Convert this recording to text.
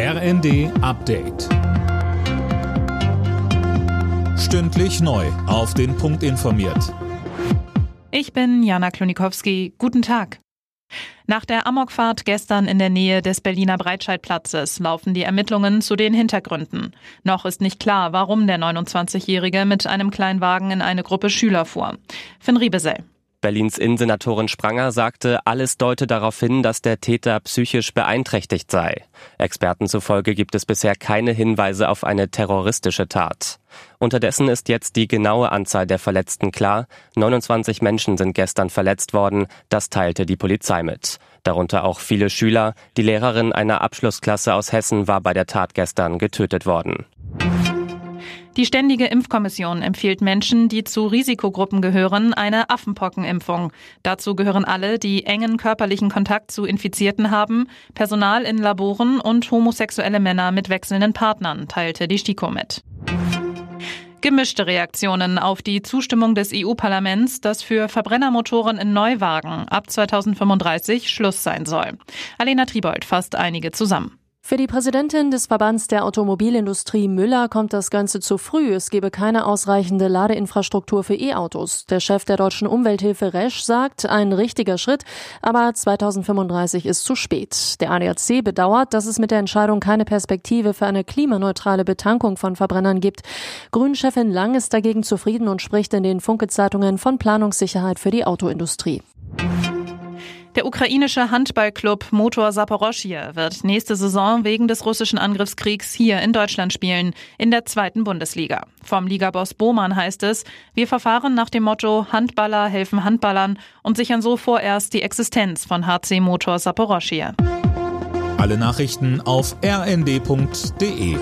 RND Update. Stündlich neu. Auf den Punkt informiert. Ich bin Jana Klonikowski. Guten Tag. Nach der Amokfahrt gestern in der Nähe des Berliner Breitscheidplatzes laufen die Ermittlungen zu den Hintergründen. Noch ist nicht klar, warum der 29-Jährige mit einem Kleinwagen in eine Gruppe Schüler fuhr. Finn Riebesell. Berlins Innensenatorin Spranger sagte, alles deute darauf hin, dass der Täter psychisch beeinträchtigt sei. Experten zufolge gibt es bisher keine Hinweise auf eine terroristische Tat. Unterdessen ist jetzt die genaue Anzahl der Verletzten klar. 29 Menschen sind gestern verletzt worden, das teilte die Polizei mit. Darunter auch viele Schüler. Die Lehrerin einer Abschlussklasse aus Hessen war bei der Tat gestern getötet worden. Die Ständige Impfkommission empfiehlt Menschen, die zu Risikogruppen gehören, eine Affenpockenimpfung. Dazu gehören alle, die engen körperlichen Kontakt zu Infizierten haben, Personal in Laboren und homosexuelle Männer mit wechselnden Partnern, teilte die STIKO mit. Gemischte Reaktionen auf die Zustimmung des EU-Parlaments, dass für Verbrennermotoren in Neuwagen ab 2035 Schluss sein soll. Alena Tribold fasst einige zusammen. Für die Präsidentin des Verbands der Automobilindustrie Müller kommt das Ganze zu früh. Es gebe keine ausreichende Ladeinfrastruktur für E-Autos. Der Chef der deutschen Umwelthilfe Resch sagt, ein richtiger Schritt, aber 2035 ist zu spät. Der ADAC bedauert, dass es mit der Entscheidung keine Perspektive für eine klimaneutrale Betankung von Verbrennern gibt. Grünchefin Lang ist dagegen zufrieden und spricht in den Funke-Zeitungen von Planungssicherheit für die Autoindustrie. Der ukrainische Handballclub Motor Saporoschje wird nächste Saison wegen des russischen Angriffskriegs hier in Deutschland spielen, in der zweiten Bundesliga. Vom Ligaboss Bohmann heißt es, wir verfahren nach dem Motto Handballer helfen Handballern und sichern so vorerst die Existenz von HC Motor Saporoschje. Alle Nachrichten auf rnd.de